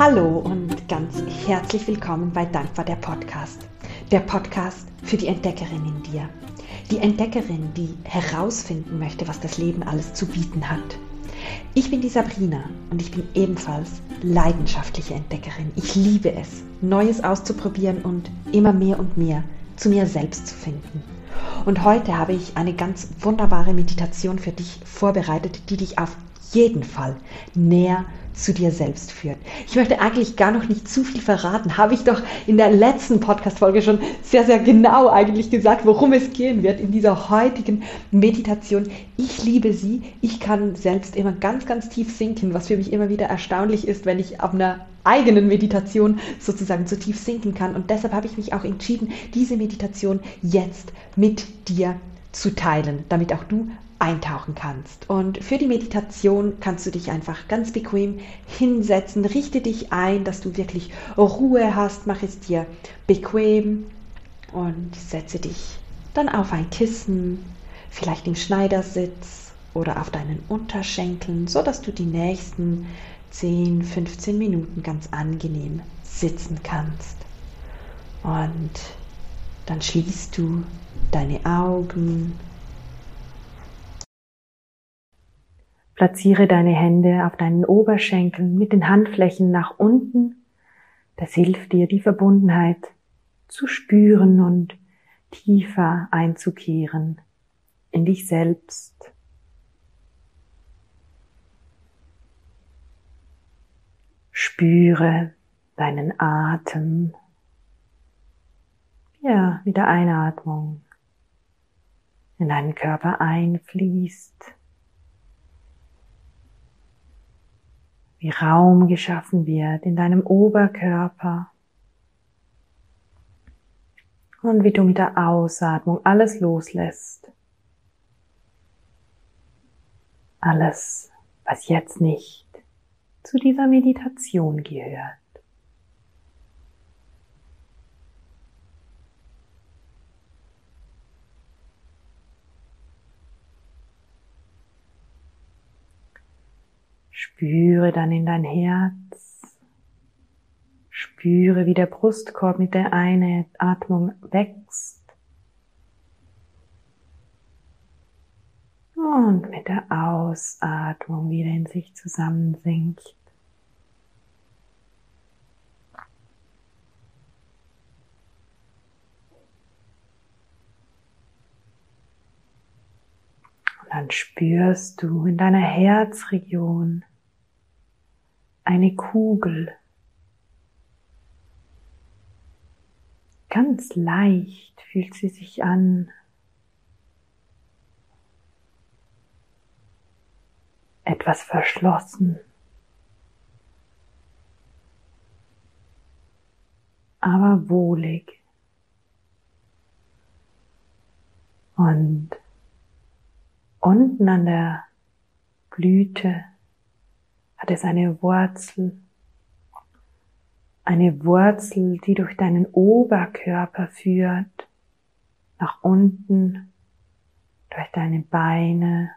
Hallo und ganz herzlich willkommen bei Dankbar der Podcast. Der Podcast für die Entdeckerin in dir. Die Entdeckerin, die herausfinden möchte, was das Leben alles zu bieten hat. Ich bin die Sabrina und ich bin ebenfalls leidenschaftliche Entdeckerin. Ich liebe es, Neues auszuprobieren und immer mehr und mehr zu mir selbst zu finden. Und heute habe ich eine ganz wunderbare Meditation für dich vorbereitet, die dich auf jeden Fall näher zu dir selbst führt. Ich möchte eigentlich gar noch nicht zu viel verraten. Habe ich doch in der letzten Podcast-Folge schon sehr, sehr genau eigentlich gesagt, worum es gehen wird in dieser heutigen Meditation. Ich liebe sie. Ich kann selbst immer ganz, ganz tief sinken, was für mich immer wieder erstaunlich ist, wenn ich auf einer eigenen Meditation sozusagen so tief sinken kann. Und deshalb habe ich mich auch entschieden, diese Meditation jetzt mit dir zu teilen, damit auch du eintauchen kannst. Und für die Meditation kannst du dich einfach ganz bequem hinsetzen, richte dich ein, dass du wirklich Ruhe hast, mach es dir bequem und setze dich dann auf ein Kissen, vielleicht im Schneidersitz oder auf deinen Unterschenkeln, so dass du die nächsten 10, 15 Minuten ganz angenehm sitzen kannst. Und dann schließt du deine Augen Platziere deine Hände auf deinen Oberschenkeln mit den Handflächen nach unten. Das hilft dir, die Verbundenheit zu spüren und tiefer einzukehren in dich selbst. Spüre deinen Atem. Ja, mit der Einatmung in deinen Körper einfließt wie Raum geschaffen wird in deinem Oberkörper und wie du mit der Ausatmung alles loslässt. Alles, was jetzt nicht zu dieser Meditation gehört. Spüre dann in dein Herz. Spüre, wie der Brustkorb mit der Einatmung wächst. Und mit der Ausatmung wieder in sich zusammensinkt. Und dann spürst du in deiner Herzregion, eine Kugel. Ganz leicht fühlt sie sich an. Etwas verschlossen. aber wohlig. Und unten an der Blüte hat es eine Wurzel, eine Wurzel, die durch deinen Oberkörper führt, nach unten, durch deine Beine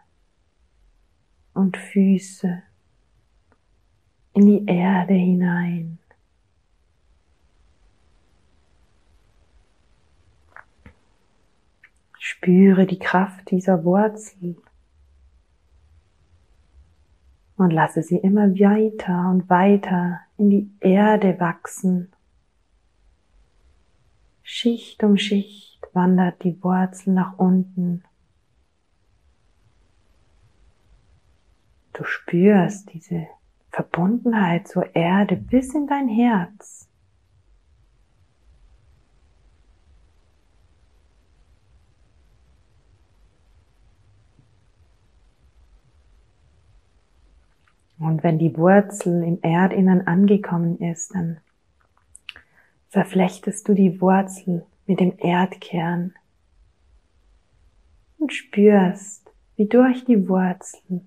und Füße, in die Erde hinein. Spüre die Kraft dieser Wurzel und lasse sie immer weiter und weiter in die Erde wachsen. Schicht um Schicht wandert die Wurzel nach unten. Du spürst diese Verbundenheit zur Erde bis in dein Herz. Und wenn die Wurzel im Erdinnern angekommen ist, dann verflechtest du die Wurzel mit dem Erdkern und spürst, wie durch die Wurzel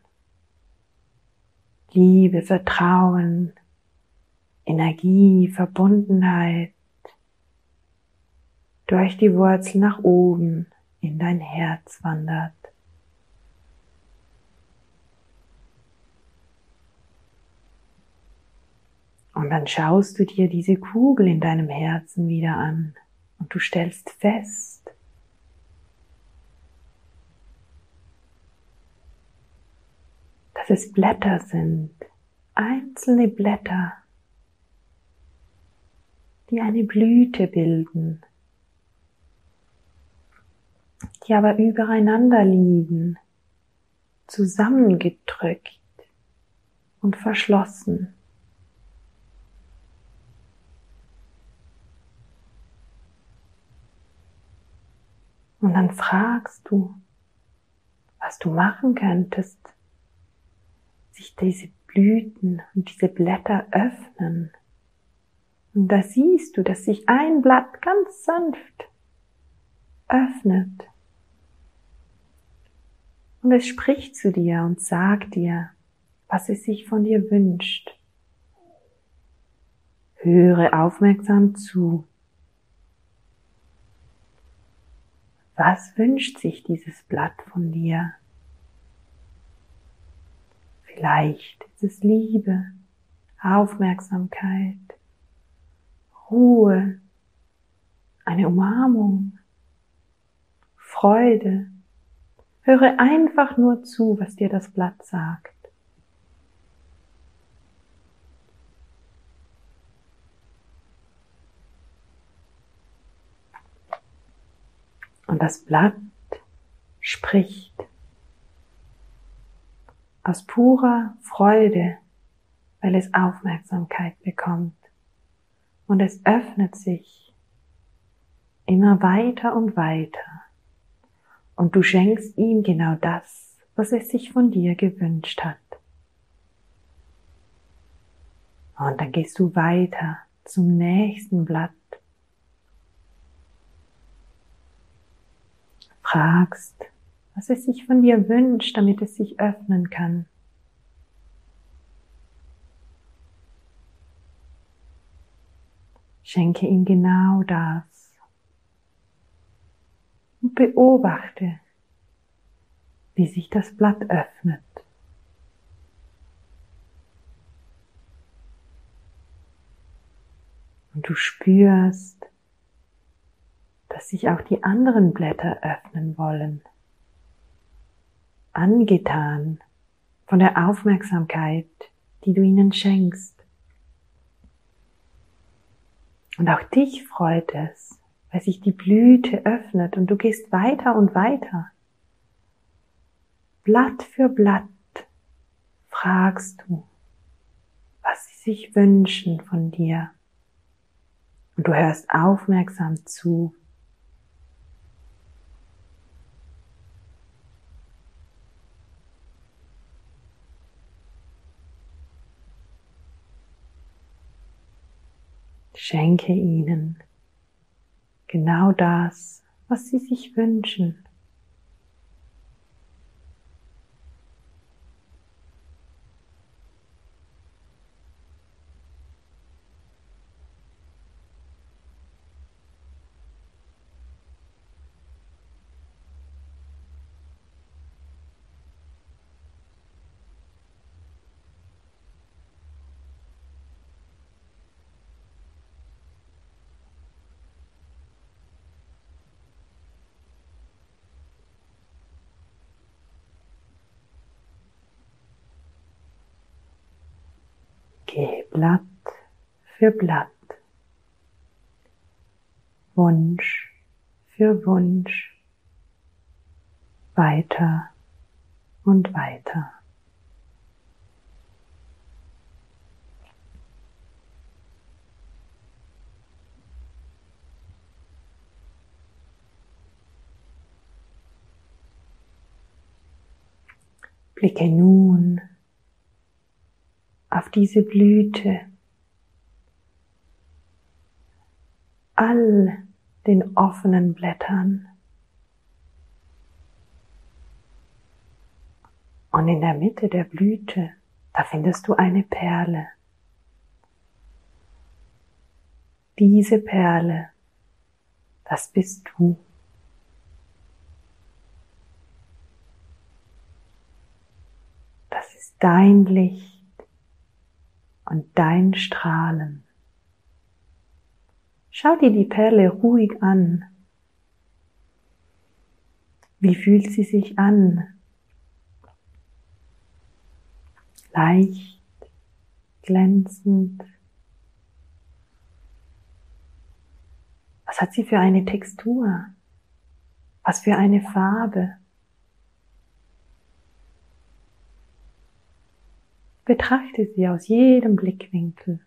Liebe, Vertrauen, Energie, Verbundenheit durch die Wurzel nach oben in dein Herz wandert. Und dann schaust du dir diese Kugel in deinem Herzen wieder an und du stellst fest, dass es Blätter sind, einzelne Blätter, die eine Blüte bilden, die aber übereinander liegen, zusammengedrückt und verschlossen. Und dann fragst du, was du machen könntest, sich diese Blüten und diese Blätter öffnen. Und da siehst du, dass sich ein Blatt ganz sanft öffnet. Und es spricht zu dir und sagt dir, was es sich von dir wünscht. Höre aufmerksam zu. Was wünscht sich dieses Blatt von dir? Vielleicht ist es Liebe, Aufmerksamkeit, Ruhe, eine Umarmung, Freude. Höre einfach nur zu, was dir das Blatt sagt. Und das Blatt spricht aus purer Freude, weil es Aufmerksamkeit bekommt. Und es öffnet sich immer weiter und weiter. Und du schenkst ihm genau das, was es sich von dir gewünscht hat. Und dann gehst du weiter zum nächsten Blatt. Fragst, was es sich von dir wünscht, damit es sich öffnen kann. Schenke ihm genau das und beobachte, wie sich das Blatt öffnet. Und du spürst, dass sich auch die anderen Blätter öffnen wollen angetan von der Aufmerksamkeit, die du ihnen schenkst. Und auch dich freut es, weil sich die Blüte öffnet und du gehst weiter und weiter. Blatt für Blatt fragst du, was sie sich wünschen von dir. Und du hörst aufmerksam zu, Schenke ihnen genau das, was sie sich wünschen. Blatt für Blatt, Wunsch für Wunsch, weiter und weiter. Blicke nun auf diese Blüte, all den offenen Blättern. Und in der Mitte der Blüte, da findest du eine Perle. Diese Perle, das bist du. Das ist dein Licht und dein Strahlen. Schau dir die Perle ruhig an. Wie fühlt sie sich an? Leicht, glänzend. Was hat sie für eine Textur? Was für eine Farbe? Betrachte sie aus jedem Blickwinkel.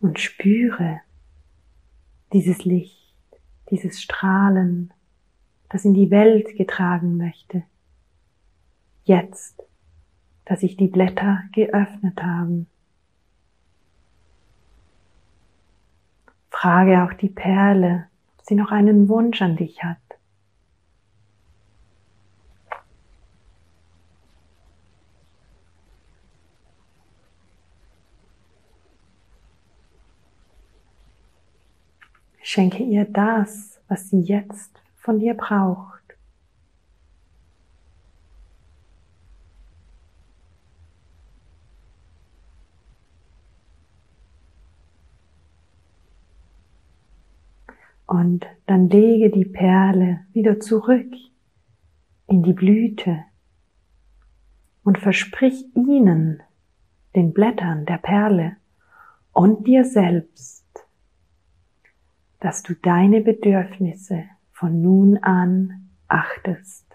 Und spüre dieses Licht, dieses Strahlen, das in die Welt getragen möchte. Jetzt dass sich die Blätter geöffnet haben. Frage auch die Perle, ob sie noch einen Wunsch an dich hat. Schenke ihr das, was sie jetzt von dir braucht. Und dann lege die Perle wieder zurück in die Blüte und versprich ihnen, den Blättern der Perle und dir selbst, dass du deine Bedürfnisse von nun an achtest,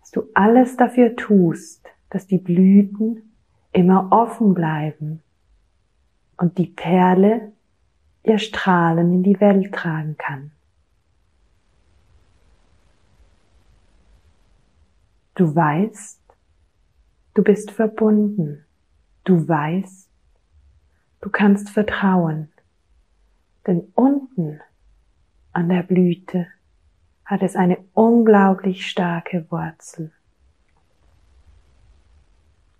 dass du alles dafür tust, dass die Blüten immer offen bleiben und die Perle ihr Strahlen in die Welt tragen kann. Du weißt, du bist verbunden. Du weißt, du kannst vertrauen. Denn unten an der Blüte hat es eine unglaublich starke Wurzel.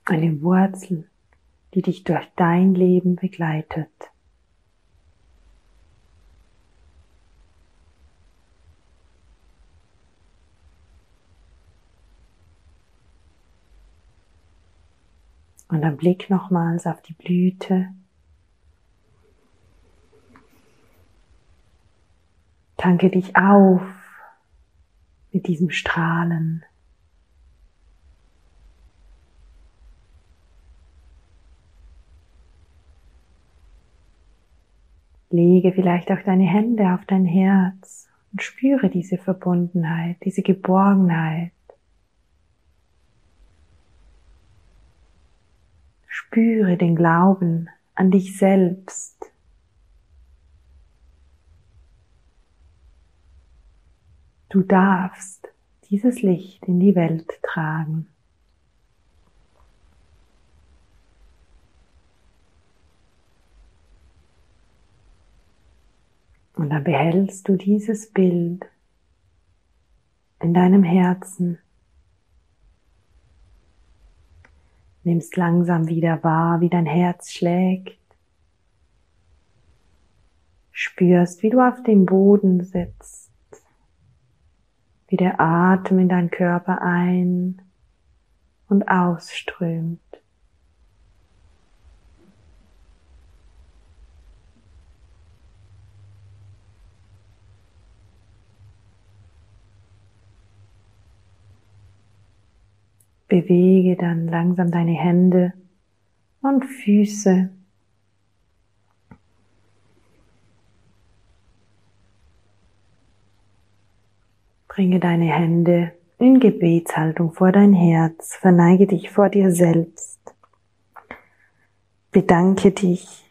Eine Wurzel, die dich durch dein Leben begleitet. Und dann Blick nochmals auf die Blüte. Tanke dich auf mit diesem Strahlen. Lege vielleicht auch deine Hände auf dein Herz und spüre diese Verbundenheit, diese Geborgenheit. Spüre den Glauben an dich selbst. Du darfst dieses Licht in die Welt tragen. Und dann behältst du dieses Bild in deinem Herzen nimmst langsam wieder wahr, wie dein Herz schlägt. Spürst, wie du auf dem Boden sitzt, wie der Atem in deinen Körper ein und ausströmt. Bewege dann langsam deine Hände und Füße. Bringe deine Hände in Gebetshaltung vor dein Herz, verneige dich vor dir selbst. Bedanke dich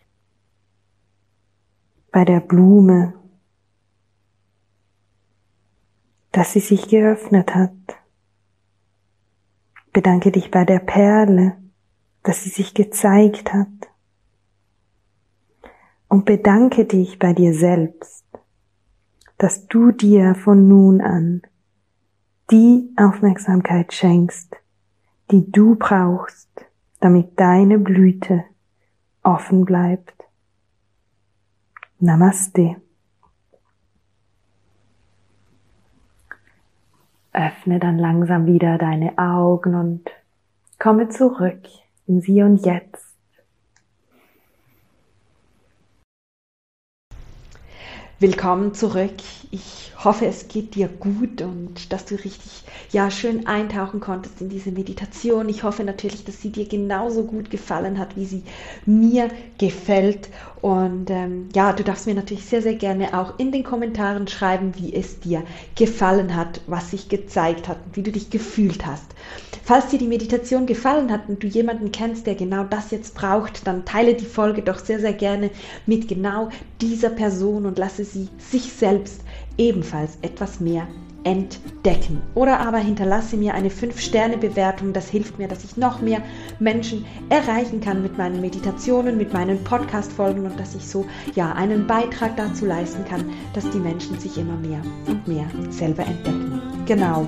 bei der Blume, dass sie sich geöffnet hat. Bedanke dich bei der Perle, dass sie sich gezeigt hat. Und bedanke dich bei dir selbst, dass du dir von nun an die Aufmerksamkeit schenkst, die du brauchst, damit deine Blüte offen bleibt. Namaste. Öffne dann langsam wieder deine Augen und komme zurück in Sie und Jetzt. Willkommen zurück. Ich hoffe, es geht dir gut und dass du richtig, ja, schön eintauchen konntest in diese Meditation. Ich hoffe natürlich, dass sie dir genauso gut gefallen hat, wie sie mir gefällt. Und ähm, ja, du darfst mir natürlich sehr, sehr gerne auch in den Kommentaren schreiben, wie es dir gefallen hat, was sich gezeigt hat und wie du dich gefühlt hast. Falls dir die Meditation gefallen hat und du jemanden kennst, der genau das jetzt braucht, dann teile die Folge doch sehr, sehr gerne mit genau dieser Person und lasse sie sich selbst ebenfalls etwas mehr entdecken. Oder aber hinterlasse mir eine 5-Sterne-Bewertung. Das hilft mir, dass ich noch mehr Menschen erreichen kann mit meinen Meditationen, mit meinen Podcast-Folgen und dass ich so ja einen Beitrag dazu leisten kann, dass die Menschen sich immer mehr und mehr selber entdecken. Genau.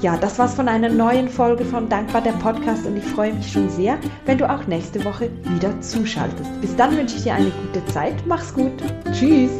Ja, das war's von einer neuen Folge von Dankbar der Podcast und ich freue mich schon sehr, wenn du auch nächste Woche wieder zuschaltest. Bis dann wünsche ich dir eine gute Zeit. Mach's gut. Tschüss.